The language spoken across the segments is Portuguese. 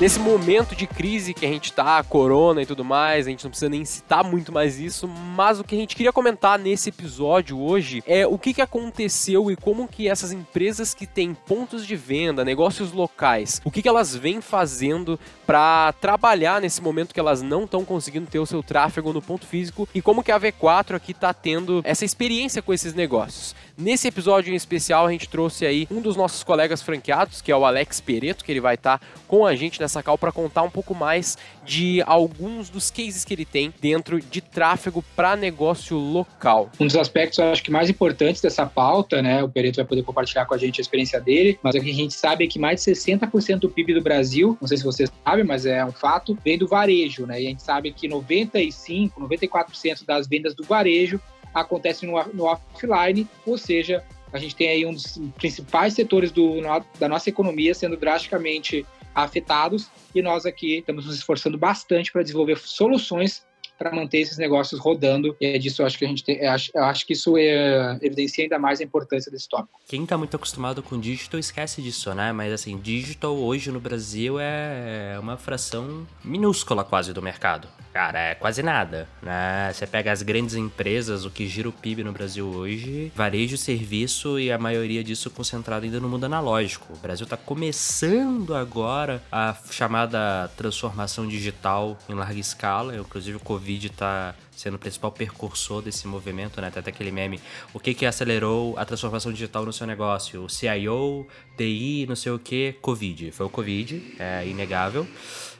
Nesse momento de crise que a gente tá, corona e tudo mais, a gente não precisa nem citar muito mais isso, mas o que a gente queria comentar nesse episódio hoje é o que, que aconteceu e como que essas empresas que têm pontos de venda, negócios locais, o que, que elas vêm fazendo para trabalhar nesse momento que elas não estão conseguindo ter o seu tráfego no ponto físico e como que a V4 aqui tá tendo essa experiência com esses negócios. Nesse episódio em especial, a gente trouxe aí um dos nossos colegas franqueados, que é o Alex Pereto, que ele vai estar tá com a gente nessa call para contar um pouco mais de alguns dos cases que ele tem dentro de tráfego para negócio local. Um dos aspectos, eu acho que mais importantes dessa pauta, né, o Pereto vai poder compartilhar com a gente a experiência dele, mas o que a gente sabe é que mais de 60% do PIB do Brasil, não sei se vocês sabem, mas é um fato, vem do varejo, né? E a gente sabe que 95, 94% das vendas do varejo acontece no, no offline, ou seja, a gente tem aí um dos principais setores do, da nossa economia sendo drasticamente afetados e nós aqui estamos nos esforçando bastante para desenvolver soluções para manter esses negócios rodando. E é disso eu acho que a gente tem, eu acho, eu acho que isso é, evidencia ainda mais a importância desse tópico. Quem está muito acostumado com digital esquece disso, né? Mas assim, digital hoje no Brasil é uma fração minúscula quase do mercado. Cara, é quase nada, né? Você pega as grandes empresas, o que gira o PIB no Brasil hoje, varejo, serviço e a maioria disso concentrado ainda no mundo analógico. O Brasil está começando agora a chamada transformação digital em larga escala, inclusive o Covid está sendo o principal percursor desse movimento, né? Até aquele meme. O que que acelerou a transformação digital no seu negócio? O CIO, TI, não sei o que, Covid. Foi o Covid, é inegável.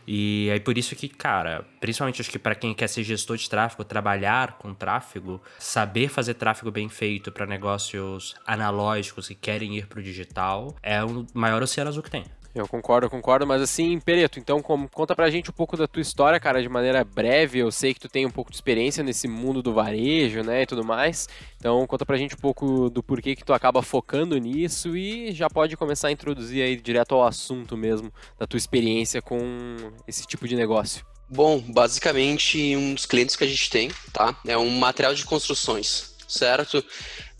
E aí por isso que, cara, principalmente acho que para quem quer ser gestor de tráfego, trabalhar com tráfego, saber fazer tráfego bem feito para negócios analógicos que querem ir para o digital é o maior oceano azul que tem. Eu concordo, eu concordo, mas assim, Pereto, então como, conta pra gente um pouco da tua história, cara, de maneira breve. Eu sei que tu tem um pouco de experiência nesse mundo do varejo, né, e tudo mais. Então conta pra gente um pouco do porquê que tu acaba focando nisso e já pode começar a introduzir aí direto ao assunto mesmo da tua experiência com esse tipo de negócio. Bom, basicamente um dos clientes que a gente tem, tá, é um material de construções, certo?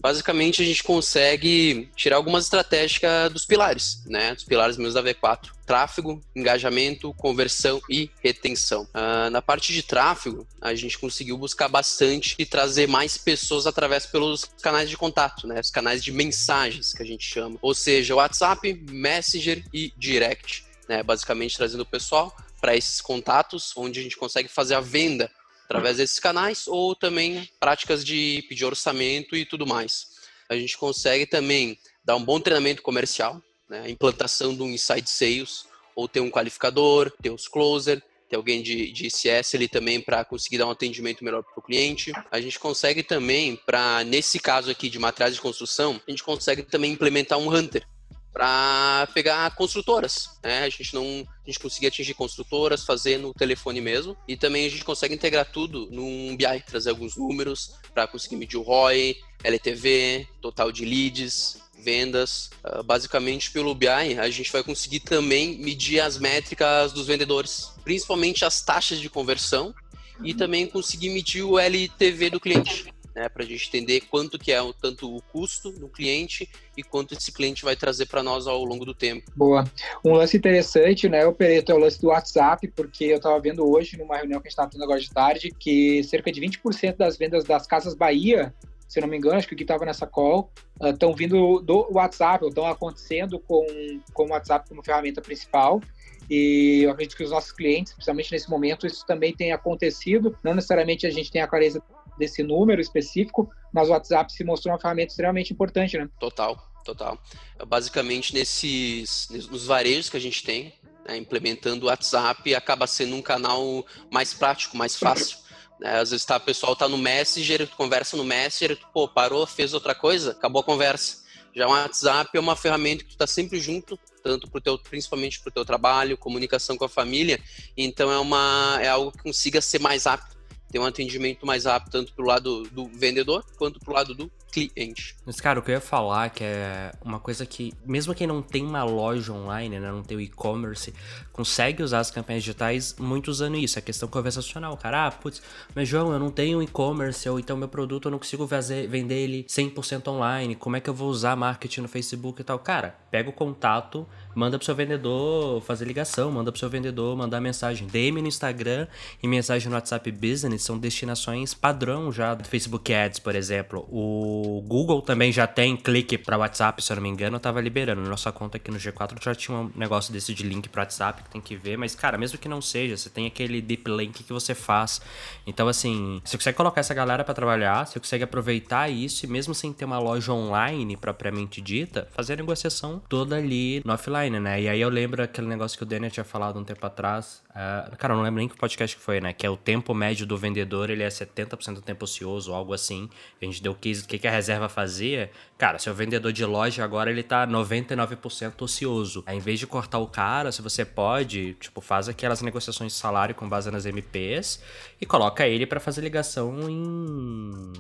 Basicamente a gente consegue tirar algumas estratégias dos pilares, né? Dos pilares meus da V4. Tráfego, engajamento, conversão e retenção. Uh, na parte de tráfego, a gente conseguiu buscar bastante e trazer mais pessoas através pelos canais de contato, né? Os canais de mensagens que a gente chama. Ou seja, WhatsApp, Messenger e Direct. Né? Basicamente trazendo o pessoal para esses contatos, onde a gente consegue fazer a venda através desses canais ou também práticas de pedir orçamento e tudo mais. A gente consegue também dar um bom treinamento comercial, né? a implantação de um inside sales, ou ter um qualificador, ter os closer, ter alguém de, de ICS ali também para conseguir dar um atendimento melhor para o cliente. A gente consegue também, para nesse caso aqui de materiais de construção, a gente consegue também implementar um hunter, para pegar construtoras. Né? A gente não a gente conseguir atingir construtoras, fazer no telefone mesmo. E também a gente consegue integrar tudo num BI, trazer alguns números para conseguir medir o ROI, LTV, total de leads, vendas. Uh, basicamente, pelo BI, a gente vai conseguir também medir as métricas dos vendedores, principalmente as taxas de conversão, e também conseguir medir o LTV do cliente né, para a gente entender quanto que é o, tanto o custo do cliente e quanto esse cliente vai trazer para nós ao longo do tempo. Boa. Um lance interessante, né, o Pereto, é o lance do WhatsApp, porque eu estava vendo hoje, numa reunião que a gente estava tendo agora de tarde, que cerca de 20% das vendas das Casas Bahia se não me engano, acho que o que estava nessa call, estão uh, vindo do WhatsApp, estão acontecendo com, com o WhatsApp como ferramenta principal. E eu acredito que os nossos clientes, principalmente nesse momento, isso também tem acontecido. Não necessariamente a gente tem a clareza desse número específico, mas o WhatsApp se mostrou uma ferramenta extremamente importante, né? Total, total. Basicamente, nesses, nos varejos que a gente tem, né, implementando o WhatsApp, acaba sendo um canal mais prático, mais fácil. Né? Às vezes tá, o pessoal tá no Messenger, tu conversa no Messenger, tu, pô, parou, fez outra coisa, acabou a conversa. Já o WhatsApp é uma ferramenta que tu tá sempre junto, tanto pro teu, principalmente para o teu trabalho, comunicação com a família. Então é uma é algo que consiga ser mais rápido ter um atendimento mais rápido, tanto para o lado do vendedor quanto para o lado do cliente. Mas, cara, o que eu ia falar que é uma coisa que, mesmo quem não tem uma loja online, né, não tem o e-commerce, consegue usar as campanhas digitais muito usando isso, a questão conversacional. Cara, ah, putz, mas João, eu não tenho e-commerce, ou então meu produto eu não consigo fazer, vender ele 100% online, como é que eu vou usar marketing no Facebook e tal? Cara, pega o contato, manda pro seu vendedor fazer ligação, manda pro seu vendedor mandar mensagem. DM no Instagram e mensagem no WhatsApp Business são destinações padrão já do Facebook Ads, por exemplo. O Google também já tem clique para WhatsApp, se eu não me engano, eu tava liberando. Nossa conta aqui no G4 já tinha um negócio desse de link para WhatsApp que tem que ver, mas cara, mesmo que não seja, você tem aquele deep link que você faz. Então assim, você consegue colocar essa galera para trabalhar, você consegue aproveitar isso e mesmo sem ter uma loja online propriamente dita, fazer a negociação toda ali no offline, né? E aí eu lembro aquele negócio que o Daniel tinha falado um tempo atrás. Uh, cara, eu não lembro nem que podcast que foi, né? Que é o tempo médio do vendedor, ele é 70% do tempo ocioso, algo assim. A gente deu o que, que a reserva fazia. Cara, seu vendedor de loja agora ele tá 99% ocioso. Aí, em vez de cortar o cara, se você pode, tipo, faz aquelas negociações de salário com base nas MPs e coloca ele para fazer ligação em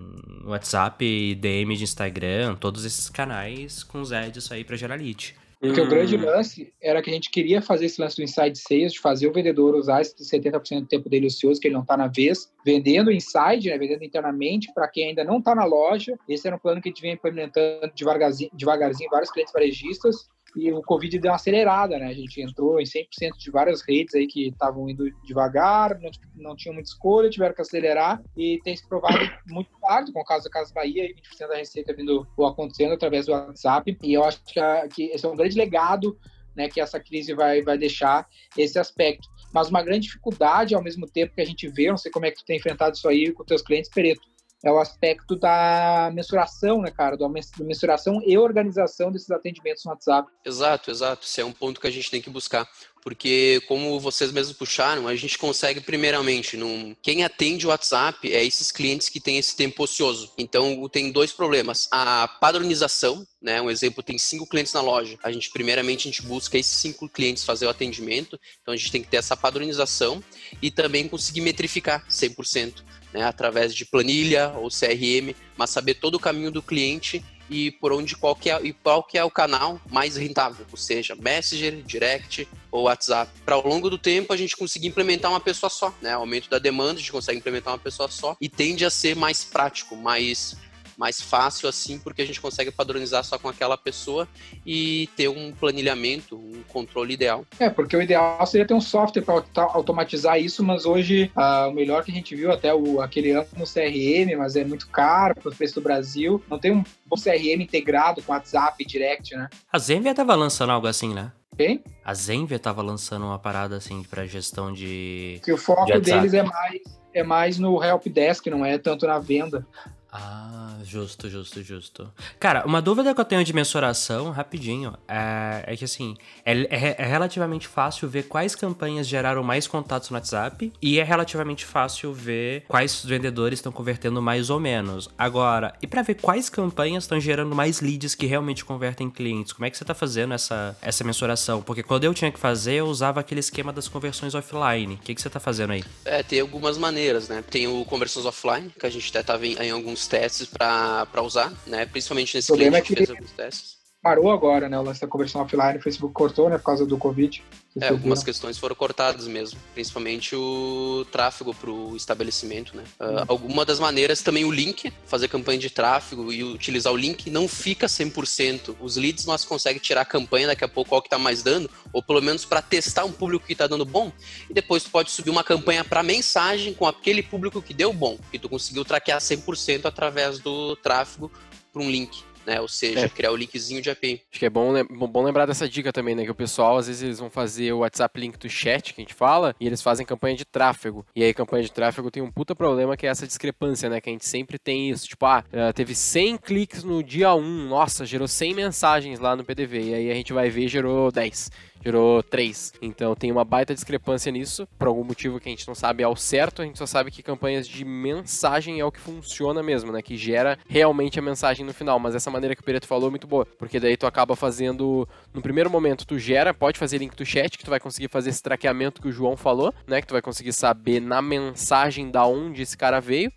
WhatsApp, DM de Instagram, todos esses canais com os ads aí pra gerar lead. Porque hum. o grande lance era que a gente queria fazer esse lance do inside sales, de fazer o vendedor usar esse 70% do tempo dele ocioso, que ele não está na vez, vendendo inside, né, vendendo internamente para quem ainda não está na loja. Esse era um plano que a gente vinha implementando devagarzinho, devagarzinho em vários clientes varejistas e o Covid deu uma acelerada, né? A gente entrou em 100% de várias redes aí que estavam indo devagar, não, não tinham muita escolha, tiveram que acelerar e tem se provado muito tarde, com o caso da Casa Bahia, 20% da receita vindo ou acontecendo através do WhatsApp. E eu acho que, a, que esse é um grande legado né, que essa crise vai, vai deixar esse aspecto. Mas uma grande dificuldade, ao mesmo tempo que a gente vê, não sei como é que tu tem enfrentado isso aí com teus clientes, Pereto, é o aspecto da mensuração, né, cara? Da mensuração e organização desses atendimentos no WhatsApp. Exato, exato. Esse é um ponto que a gente tem que buscar. Porque, como vocês mesmos puxaram, a gente consegue, primeiramente, num... quem atende o WhatsApp é esses clientes que têm esse tempo ocioso. Então, tem dois problemas. A padronização, né? Um exemplo, tem cinco clientes na loja. A gente, primeiramente, a gente busca esses cinco clientes fazer o atendimento. Então, a gente tem que ter essa padronização e também conseguir metrificar 100% né, através de planilha ou CRM, mas saber todo o caminho do cliente e por onde qual que é, e qual que é o canal mais rentável, ou seja, Messenger, Direct ou WhatsApp. Para ao longo do tempo a gente conseguir implementar uma pessoa só, né? Aumento da demanda, a gente consegue implementar uma pessoa só e tende a ser mais prático, mais mais fácil assim, porque a gente consegue padronizar só com aquela pessoa e ter um planilhamento, controle ideal. É, porque o ideal seria ter um software para automatizar isso, mas hoje ah, o melhor que a gente viu até o aquele ano no CRM, mas é muito caro para o preço do Brasil. Não tem um bom CRM integrado com WhatsApp Direct, né? A Zenvia tava lançando algo assim, né? Quem? A Zenvia tava lançando uma parada assim para gestão de. Que o foco de deles é mais é mais no help desk, não é tanto na venda. Ah, justo, justo, justo. Cara, uma dúvida que eu tenho de mensuração, rapidinho, é, é que assim, é, é, é, relativamente fácil ver quais campanhas geraram mais contatos no WhatsApp e é relativamente fácil ver quais vendedores estão convertendo mais ou menos. Agora, e para ver quais campanhas estão gerando mais leads que realmente convertem em clientes, como é que você tá fazendo essa, essa mensuração? Porque quando eu tinha que fazer, eu usava aquele esquema das conversões offline. O que, que você tá fazendo aí? É, tem algumas maneiras, né? Tem o conversões offline, que a gente até tava em alguns alguns testes para usar, né? Principalmente nesse cliente é que, que fez alguns testes parou agora, né? O lance da conversão offline, o Facebook cortou, né? Por causa do Covid. É, algumas questões foram cortadas mesmo, principalmente o tráfego para o estabelecimento, né? Uh, alguma das maneiras também o link, fazer campanha de tráfego e utilizar o link não fica 100%. Os leads nós conseguimos tirar a campanha daqui a pouco qual que está mais dando, ou pelo menos para testar um público que está dando bom, e depois tu pode subir uma campanha para mensagem com aquele público que deu bom, que tu conseguiu traquear 100% através do tráfego para um link né? Ou seja, é. criar o linkzinho de API. Acho que é bom, bom lembrar dessa dica também, né? Que o pessoal, às vezes, eles vão fazer o WhatsApp link do chat, que a gente fala, e eles fazem campanha de tráfego. E aí, campanha de tráfego tem um puta problema que é essa discrepância, né? Que a gente sempre tem isso. Tipo, ah, eh, teve 100 cliques no dia 1, nossa, gerou 100 mensagens lá no PDV. E aí a gente vai ver, gerou 10 gerou 3. Então tem uma baita discrepância nisso, por algum motivo que a gente não sabe ao certo, a gente só sabe que campanhas de mensagem é o que funciona mesmo, né? Que gera realmente a mensagem no final. Mas essa maneira que o Pereto falou é muito boa, porque daí tu acaba fazendo. No primeiro momento, tu gera, pode fazer link do chat, que tu vai conseguir fazer esse traqueamento que o João falou, né? Que tu vai conseguir saber na mensagem da onde esse cara veio.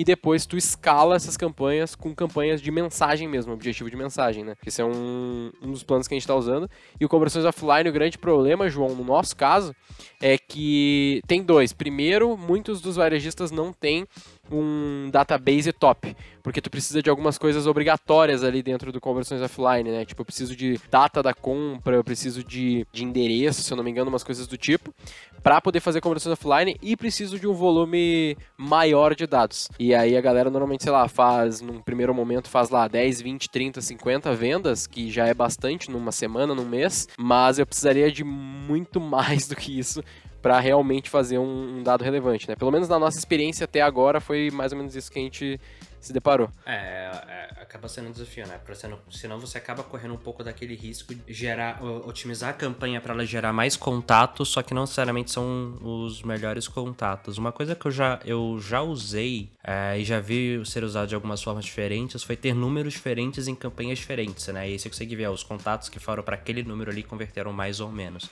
E depois tu escala essas campanhas com campanhas de mensagem mesmo, objetivo de mensagem, né? Esse é um, um dos planos que a gente está usando. E o conversões offline, o grande problema, João, no nosso caso, é que tem dois. Primeiro, muitos dos varejistas não têm um database top, porque tu precisa de algumas coisas obrigatórias ali dentro do conversões offline, né? Tipo, eu preciso de data da compra, eu preciso de, de endereço, se eu não me engano, umas coisas do tipo, para poder fazer conversões offline e preciso de um volume maior de dados. E aí a galera normalmente, sei lá, faz num primeiro momento faz lá 10, 20, 30, 50 vendas, que já é bastante numa semana, num mês, mas eu precisaria de muito mais do que isso para realmente fazer um, um, dado relevante, né? Pelo menos na nossa experiência até agora foi mais ou menos isso que a gente se deparou. É, é acaba sendo um desafio, né? Porque senão, senão você acaba correndo um pouco daquele risco de gerar, otimizar a campanha para ela gerar mais contatos, só que não necessariamente são os melhores contatos. Uma coisa que eu já, eu já usei é, e já vi ser usado de algumas formas diferentes foi ter números diferentes em campanhas diferentes, né? E aí você consegue ver os contatos que foram para aquele número ali converteram mais ou menos.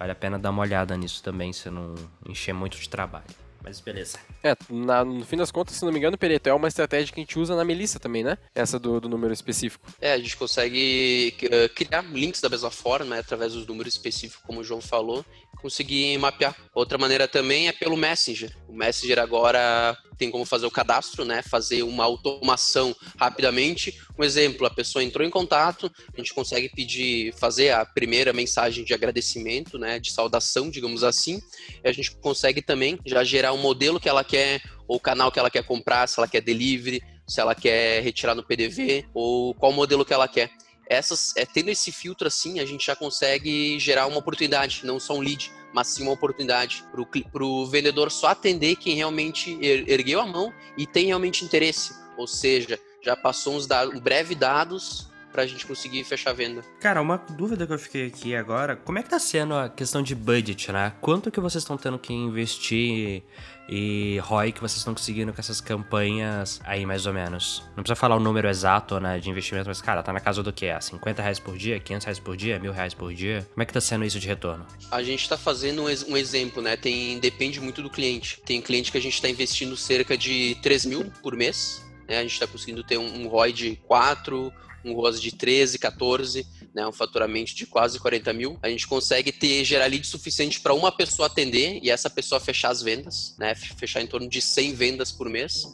Vale a pena dar uma olhada nisso também, se não encher muito de trabalho. Mas beleza. É, na, no fim das contas, se não me engano, Pereto, é uma estratégia que a gente usa na Melissa também, né? Essa do, do número específico. É, a gente consegue uh, criar links da mesma forma, né? Através dos números específicos, como o João falou, conseguir mapear. Outra maneira também é pelo Messenger. O Messenger agora tem como fazer o cadastro, né? Fazer uma automação rapidamente. Um exemplo, a pessoa entrou em contato, a gente consegue pedir, fazer a primeira mensagem de agradecimento, né? De saudação, digamos assim. E a gente consegue também já gerar um modelo que ela quer, ou o canal que ela quer comprar, se ela quer delivery, se ela quer retirar no PDV, ou qual modelo que ela quer essas, é, tendo esse filtro assim, a gente já consegue gerar uma oportunidade, não só um lead, mas sim uma oportunidade para o vendedor só atender quem realmente er, ergueu a mão e tem realmente interesse. Ou seja, já passou uns dados, breve dados para a gente conseguir fechar a venda. Cara, uma dúvida que eu fiquei aqui agora, como é que tá sendo a questão de budget, né? Quanto que vocês estão tendo que investir e ROI que vocês estão conseguindo com essas campanhas aí, mais ou menos? Não precisa falar o número exato, né, de investimento, mas, cara, tá na casa do quê? 50 reais por dia, 500 reais por dia, mil reais por dia? Como é que tá sendo isso de retorno? A gente tá fazendo um, exemplo, né? Tem, depende muito do cliente. Tem cliente que a gente tá investindo cerca de 3 mil por mês, né? A gente tá conseguindo ter um, um ROI de 4, um ROAS de 13, 14, né, um faturamento de quase 40 mil, a gente consegue ter gerar lead suficiente para uma pessoa atender e essa pessoa fechar as vendas, né, fechar em torno de 100 vendas por mês.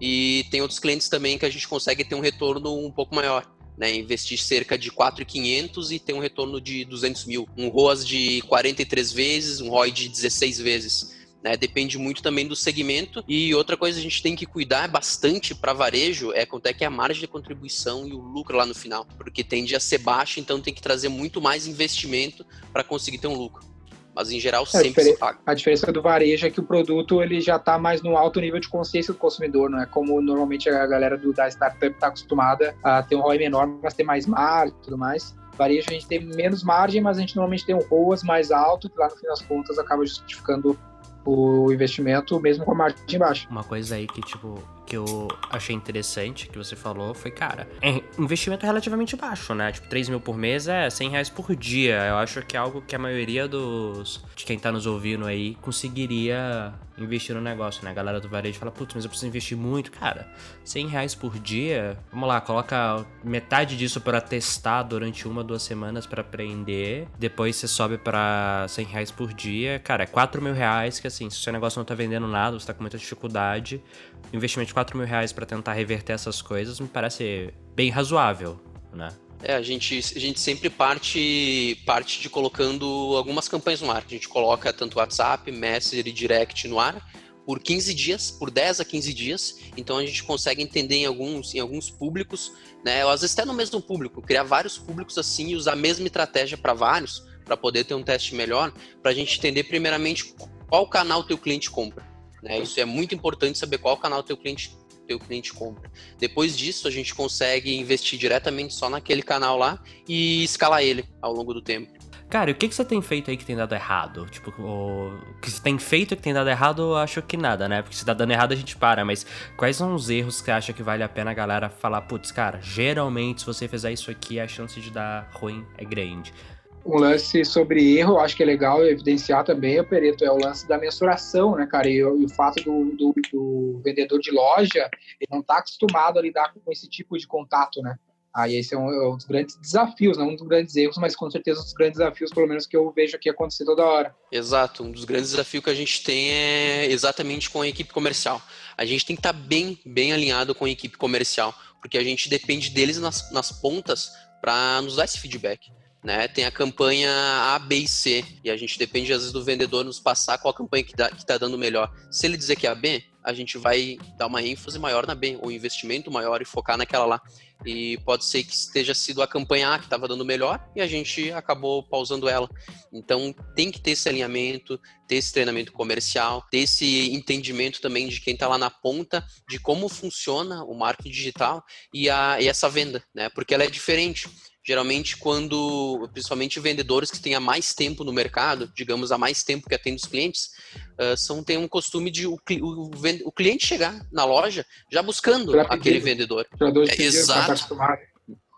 E tem outros clientes também que a gente consegue ter um retorno um pouco maior. Né, investir cerca de 4,500 e ter um retorno de 200 mil. Um ROAS de 43 vezes, um ROI de 16 vezes. Né? Depende muito também do segmento. E outra coisa que a gente tem que cuidar bastante para varejo é quanto é que é a margem de contribuição e o lucro lá no final, porque tende a ser baixo, então tem que trazer muito mais investimento para conseguir ter um lucro. Mas em geral sempre se paga. A diferença do varejo é que o produto ele já está mais no alto nível de consciência do consumidor, não é como normalmente a galera do, da startup está acostumada a ter um ROI menor, mas ter mais margem e tudo mais varejo a gente tem menos margem, mas a gente normalmente tem um ROAS mais alto, que lá no fim das contas acaba justificando o investimento mesmo com a margem baixa. Uma coisa aí que, tipo, que eu achei interessante que você falou foi, cara, é investimento relativamente baixo, né? Tipo, 3 mil por mês é 100 reais por dia. Eu acho que é algo que a maioria dos de quem tá nos ouvindo aí conseguiria investir no negócio, né? A galera do varejo fala, putz, mas eu preciso investir muito. Cara, 100 reais por dia, vamos lá, coloca metade disso para testar durante uma, duas semanas para aprender. Depois você sobe para 100 reais por dia. Cara, é 4 mil reais que assim, se o seu negócio não tá vendendo nada, você tá com muita dificuldade, investimento de 4 mil reais para tentar reverter essas coisas me parece bem razoável, né? É, a gente, a gente sempre parte, parte de colocando algumas campanhas no ar. A gente coloca tanto WhatsApp, Messenger e Direct no ar por 15 dias, por 10 a 15 dias. Então a gente consegue entender em alguns, em alguns públicos, né? Ou às vezes até no mesmo público, criar vários públicos assim e usar a mesma estratégia para vários, para poder ter um teste melhor, para a gente entender primeiramente qual canal teu cliente compra. Né? Isso é muito importante saber qual canal teu cliente teu cliente compra. Depois disso, a gente consegue investir diretamente só naquele canal lá e escalar ele ao longo do tempo. Cara, o que, que você tem feito aí que tem dado errado? Tipo, o que você tem feito que tem dado errado, eu acho que nada, né? Porque se tá dando errado, a gente para. Mas quais são os erros que acha que vale a pena a galera falar, putz, cara, geralmente se você fizer isso aqui, a chance de dar ruim é grande. Um lance sobre erro, acho que é legal evidenciar também, o Pereto, é o lance da mensuração, né, cara? E, e o fato do, do, do, vendedor de loja, ele não está acostumado a lidar com esse tipo de contato, né? Aí esse é um, é um, dos grandes desafios, não um dos grandes erros, mas com certeza um dos grandes desafios, pelo menos que eu vejo aqui acontecer toda hora. Exato, um dos grandes desafios que a gente tem é exatamente com a equipe comercial. A gente tem que estar tá bem, bem alinhado com a equipe comercial, porque a gente depende deles nas, nas pontas para nos dar esse feedback. Né? Tem a campanha A, B e C, e a gente depende às vezes do vendedor nos passar qual a campanha que está dando melhor. Se ele dizer que é a B, a gente vai dar uma ênfase maior na B, ou investimento maior e focar naquela lá. E pode ser que esteja sido a campanha A que estava dando melhor e a gente acabou pausando ela. Então tem que ter esse alinhamento, ter esse treinamento comercial, ter esse entendimento também de quem está lá na ponta de como funciona o marketing digital e, a, e essa venda, né? Porque ela é diferente geralmente quando, principalmente vendedores que têm há mais tempo no mercado, digamos, há mais tempo que atendem os clientes, uh, são, tem um costume de o, o, o, cliente chegar na loja já buscando aquele vendedor. Tirador de é, exato.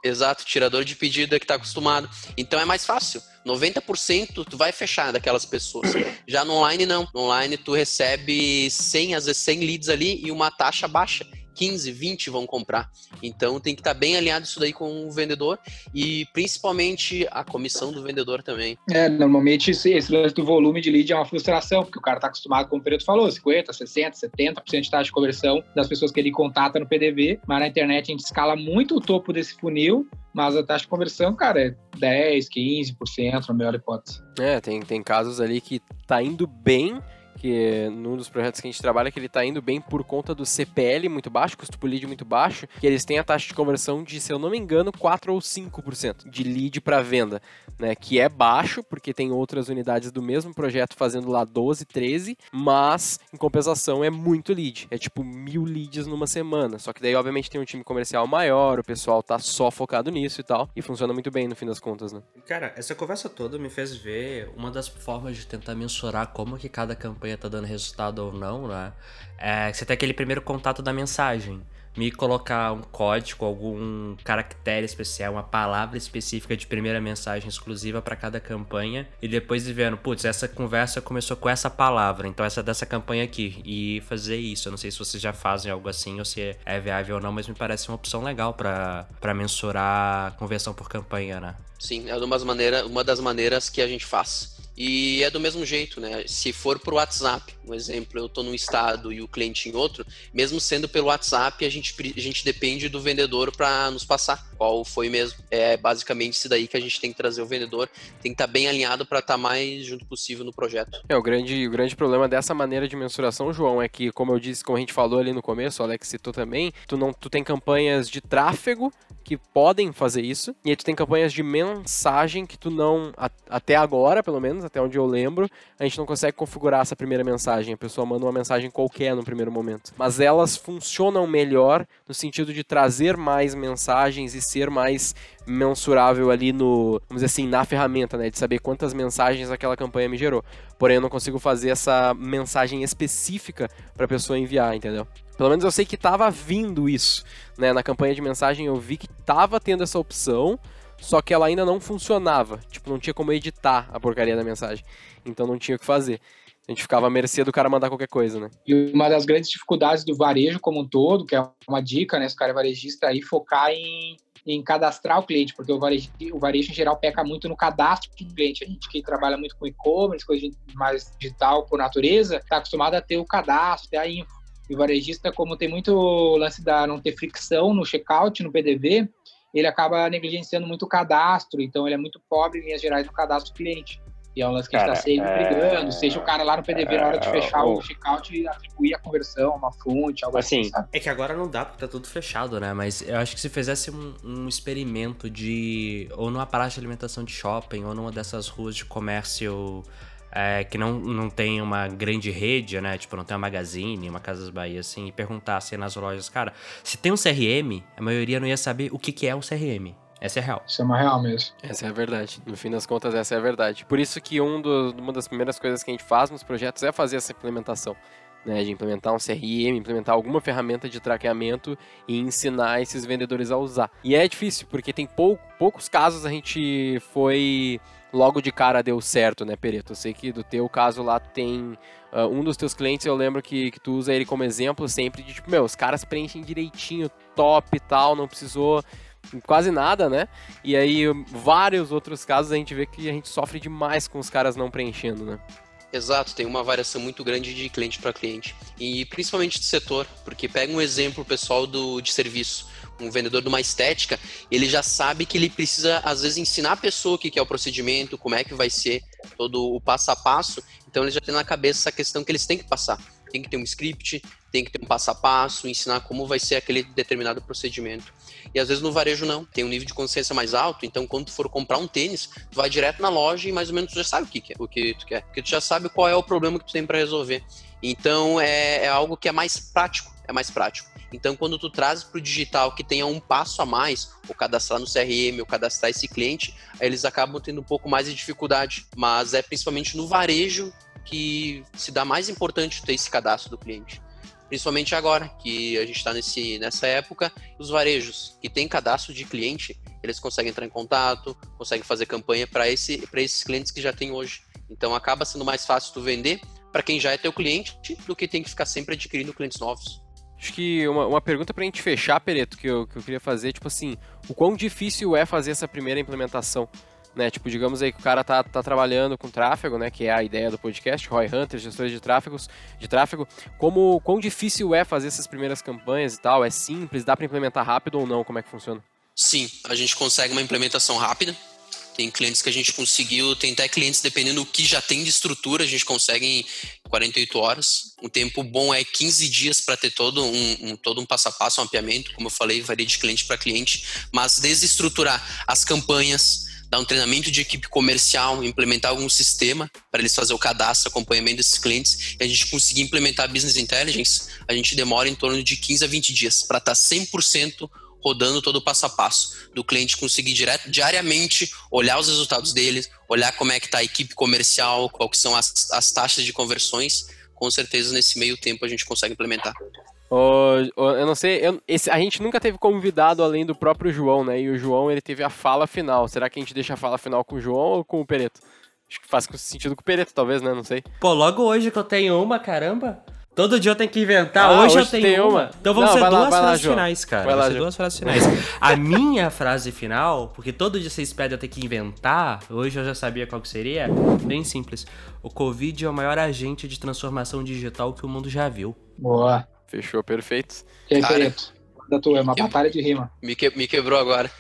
Exato, tirador de pedido é que está acostumado. Então é mais fácil. 90% tu vai fechar daquelas pessoas. Já no online não. No online tu recebe 100, às vezes 100 leads ali e uma taxa baixa. 15, 20 vão comprar. Então tem que estar tá bem alinhado isso daí com o vendedor e principalmente a comissão do vendedor também. É, normalmente esse, esse lance do volume de lead é uma frustração, porque o cara está acostumado, como o Pereto falou, 50, 60, 70% de taxa de conversão das pessoas que ele contata no PDV, mas na internet a gente escala muito o topo desse funil mas a taxa de conversão, cara, é 10, 15%, na melhor hipótese. É, tem, tem casos ali que tá indo bem, que num dos projetos que a gente trabalha, que ele está indo bem por conta do CPL muito baixo, custo por lead muito baixo, que eles têm a taxa de conversão de, se eu não me engano, 4 ou 5% de lead para venda, né? Que é baixo, porque tem outras unidades do mesmo projeto fazendo lá 12, 13, mas em compensação é muito lead. É tipo mil leads numa semana. Só que daí, obviamente, tem um time comercial maior, o pessoal tá só focado nisso e tal, e funciona muito bem no fim das contas, né? Cara, essa conversa toda me fez ver uma das formas de tentar mensurar como que cada campanha campanha tá dando resultado ou não, né? É, você tem aquele primeiro contato da mensagem. Me colocar um código, algum caractere especial, uma palavra específica de primeira mensagem exclusiva para cada campanha e depois vendo, putz, essa conversa começou com essa palavra, então essa dessa campanha aqui e fazer isso. Eu não sei se vocês já fazem algo assim ou se é viável ou não, mas me parece uma opção legal para mensurar conversão por campanha, né? Sim, é uma das, uma das maneiras que a gente faz. E é do mesmo jeito, né? Se for por WhatsApp, um exemplo, eu estou num estado e o cliente em outro, mesmo sendo pelo WhatsApp, a gente, a gente depende do vendedor para nos passar qual foi mesmo. É basicamente isso daí que a gente tem que trazer o vendedor, tem que estar tá bem alinhado para estar tá mais junto possível no projeto. É, o grande, o grande problema dessa maneira de mensuração, João, é que, como eu disse, como a gente falou ali no começo, o Alex citou também, tu, não, tu tem campanhas de tráfego que podem fazer isso, e aí tu tem campanhas de mensagem que tu não, a, até agora, pelo menos, até onde eu lembro, a gente não consegue configurar essa primeira mensagem. A pessoa manda uma mensagem qualquer no primeiro momento. Mas elas funcionam melhor no sentido de trazer mais mensagens e ser mais mensurável ali no, vamos dizer assim, na ferramenta, né, de saber quantas mensagens aquela campanha me gerou. Porém, eu não consigo fazer essa mensagem específica para a pessoa enviar, entendeu? Pelo menos eu sei que estava vindo isso, né? Na campanha de mensagem eu vi que estava tendo essa opção, só que ela ainda não funcionava. Tipo, não tinha como editar a porcaria da mensagem. Então não tinha o que fazer. A gente ficava à mercê do cara mandar qualquer coisa, né? E uma das grandes dificuldades do varejo como um todo, que é uma dica, né? Se o cara é varejista, aí focar em, em cadastrar o cliente, porque o varejo, o varejo em geral peca muito no cadastro do cliente. A gente que trabalha muito com e-commerce, coisa mais digital por natureza, está acostumado a ter o cadastro, ter a info. E o varejista, como tem muito lance da não ter fricção no checkout, no PDV, ele acaba negligenciando muito o cadastro, então ele é muito pobre em linhas gerais no cadastro do cliente. E é um lance que cara, a gente está sempre é... brigando, seja o cara lá no PDV é... na hora de fechar o, o checkout e atribuir a conversão, uma fonte, algo assim. assim é que agora não dá porque tá tudo fechado, né? Mas eu acho que se fizesse um, um experimento de. ou numa praça de alimentação de shopping, ou numa dessas ruas de comércio é, que não, não tem uma grande rede, né? Tipo, não tem uma Magazine, uma Casas Bahia, assim, e perguntasse nas lojas, cara, se tem um CRM, a maioria não ia saber o que, que é um CRM. Essa é real. Isso é uma real mesmo. Essa é a verdade. No fim das contas, essa é a verdade. Por isso que um do, uma das primeiras coisas que a gente faz nos projetos é fazer essa implementação. né, de implementar um CRM, implementar alguma ferramenta de traqueamento e ensinar esses vendedores a usar. E é difícil, porque tem pou, poucos casos a gente foi logo de cara deu certo, né, Pereto? Eu sei que do teu caso lá tem uh, um dos teus clientes, eu lembro que, que tu usa ele como exemplo sempre de tipo, meu, os caras preenchem direitinho, top e tal, não precisou quase nada, né? E aí vários outros casos a gente vê que a gente sofre demais com os caras não preenchendo, né? Exato, tem uma variação muito grande de cliente para cliente. E principalmente de setor, porque pega um exemplo pessoal do, de serviço. Um vendedor de uma estética, ele já sabe que ele precisa, às vezes, ensinar a pessoa o que é o procedimento, como é que vai ser todo o passo a passo. Então, ele já tem na cabeça essa questão que eles têm que passar. Tem que ter um script, tem que ter um passo a passo, ensinar como vai ser aquele determinado procedimento. E às vezes no varejo não, tem um nível de consciência mais alto, então quando tu for comprar um tênis, tu vai direto na loja e mais ou menos tu já sabe o que, o que tu quer, porque tu já sabe qual é o problema que tu tem para resolver. Então é, é algo que é mais prático, é mais prático. Então, quando tu traz para o digital que tenha um passo a mais, ou cadastrar no CRM, ou cadastrar esse cliente, eles acabam tendo um pouco mais de dificuldade. Mas é principalmente no varejo que se dá mais importante ter esse cadastro do cliente principalmente agora que a gente está nessa época, os varejos que têm cadastro de cliente, eles conseguem entrar em contato, conseguem fazer campanha para esse, esses clientes que já tem hoje. Então acaba sendo mais fácil tu vender para quem já é teu cliente do que tem que ficar sempre adquirindo clientes novos. Acho que uma, uma pergunta para a gente fechar, Pereto, que eu, que eu queria fazer, tipo assim, o quão difícil é fazer essa primeira implementação? Né? Tipo, digamos aí que o cara tá, tá trabalhando com tráfego, né? Que é a ideia do podcast, Roy Hunter, gestores de tráfegos, de tráfego. Como quão difícil é fazer essas primeiras campanhas e tal? É simples? Dá para implementar rápido ou não? Como é que funciona? Sim, a gente consegue uma implementação rápida. Tem clientes que a gente conseguiu, tem até clientes, dependendo do que já tem de estrutura, a gente consegue em 48 horas. Um tempo bom é 15 dias para ter todo um, um, todo um passo a passo, um mapeamento, como eu falei, varia de cliente para cliente. Mas desde estruturar as campanhas, dar um treinamento de equipe comercial, implementar algum sistema para eles fazer o cadastro, acompanhamento desses clientes e a gente conseguir implementar business intelligence, a gente demora em torno de 15 a 20 dias para estar tá 100% rodando todo o passo a passo do cliente conseguir direto, diariamente olhar os resultados deles, olhar como é que está a equipe comercial, quais são as, as taxas de conversões, com certeza nesse meio tempo a gente consegue implementar. Oh, oh, eu não sei, eu, esse, a gente nunca teve convidado além do próprio João, né? E o João ele teve a fala final. Será que a gente deixa a fala final com o João ou com o Pereto? Acho que faz sentido com o Pereto, talvez, né? Não sei. Pô, logo hoje que eu tenho uma, caramba. Todo dia eu tenho que inventar. Ah, hoje, hoje, eu tenho uma. uma. Então vão não, ser duas lá, frases lá, finais, cara. Vai lá, ser duas frases finais. a minha frase final, porque todo dia vocês pedem eu ter que inventar, hoje eu já sabia qual que seria. Bem simples. O Covid é o maior agente de transformação digital que o mundo já viu. Boa. Fechou, perfeito. Aí, Pereto? Da tua, é uma que... batalha de rima. Me, que... me quebrou agora.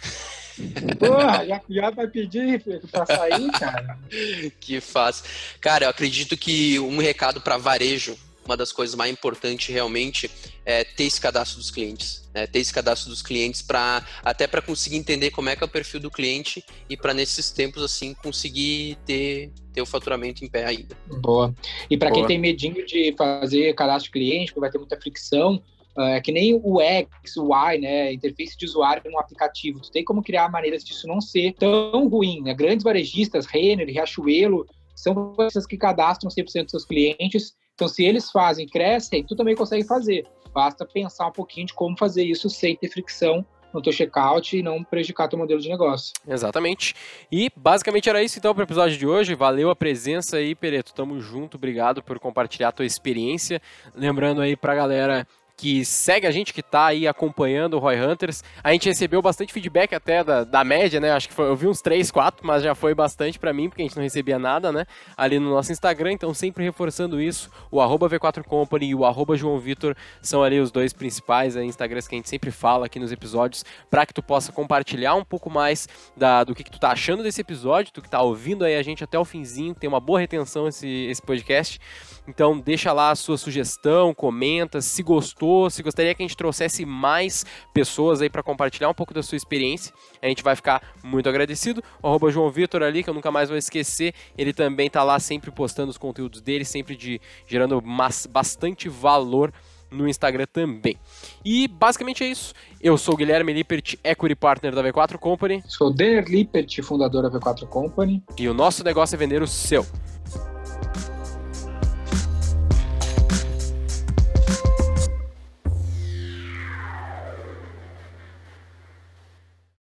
Porra, já, já vai pedir pra sair, cara? que fácil. Cara, eu acredito que um recado para varejo uma das coisas mais importantes realmente é ter esse cadastro dos clientes, né? ter esse cadastro dos clientes para até para conseguir entender como é que é o perfil do cliente e para nesses tempos assim conseguir ter, ter o faturamento em pé ainda. Boa. E para quem tem medinho de fazer cadastro de cliente, porque vai ter muita fricção, ah, é que nem o X, o Y, né? Interface de usuário no aplicativo. Tu tem como criar maneiras disso não ser tão ruim, né? Grandes varejistas, Renner, Riachuelo, são essas que cadastram 100% dos seus clientes então, se eles fazem, crescem, tu também consegue fazer. Basta pensar um pouquinho de como fazer isso sem ter fricção no teu checkout e não prejudicar teu modelo de negócio. Exatamente. E basicamente era isso então para o episódio de hoje. Valeu a presença aí, Pereto. Tamo junto. Obrigado por compartilhar a tua experiência. Lembrando aí pra galera que segue a gente, que está aí acompanhando o Roy Hunters. A gente recebeu bastante feedback até da, da média, né? Acho que foi, eu vi uns 3, 4, mas já foi bastante para mim, porque a gente não recebia nada, né? Ali no nosso Instagram, então sempre reforçando isso. O arroba V4Company e o João Vitor são ali os dois principais né, Instagrams que a gente sempre fala aqui nos episódios, para que tu possa compartilhar um pouco mais da, do que, que tu tá achando desse episódio, tu que tá ouvindo aí a gente até o finzinho, tem uma boa retenção esse, esse podcast. Então deixa lá a sua sugestão, comenta, se gostou, se gostaria que a gente trouxesse mais pessoas aí para compartilhar um pouco da sua experiência, a gente vai ficar muito agradecido. O arroba João Vitor ali, que eu nunca mais vou esquecer, ele também tá lá sempre postando os conteúdos dele, sempre de, gerando bastante valor no Instagram também. E basicamente é isso. Eu sou o Guilherme Lippert, Equity Partner da V4 Company. Sou Denner Lippert, fundador da V4 Company. E o nosso negócio é vender o seu.